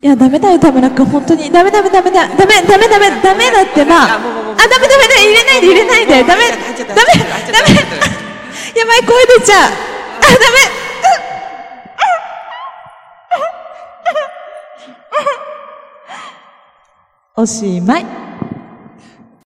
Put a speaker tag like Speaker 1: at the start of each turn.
Speaker 1: いや、ダメだよ、田村くん。本当に。ダメダメダメだ。ダメ、ダメダメ、ダメだってば。あ、ダメダメだ。入れないで、入れないで。ダメ、ダメ、ダメ。やばい、声出ちゃう。あ、ダメ。おしまい。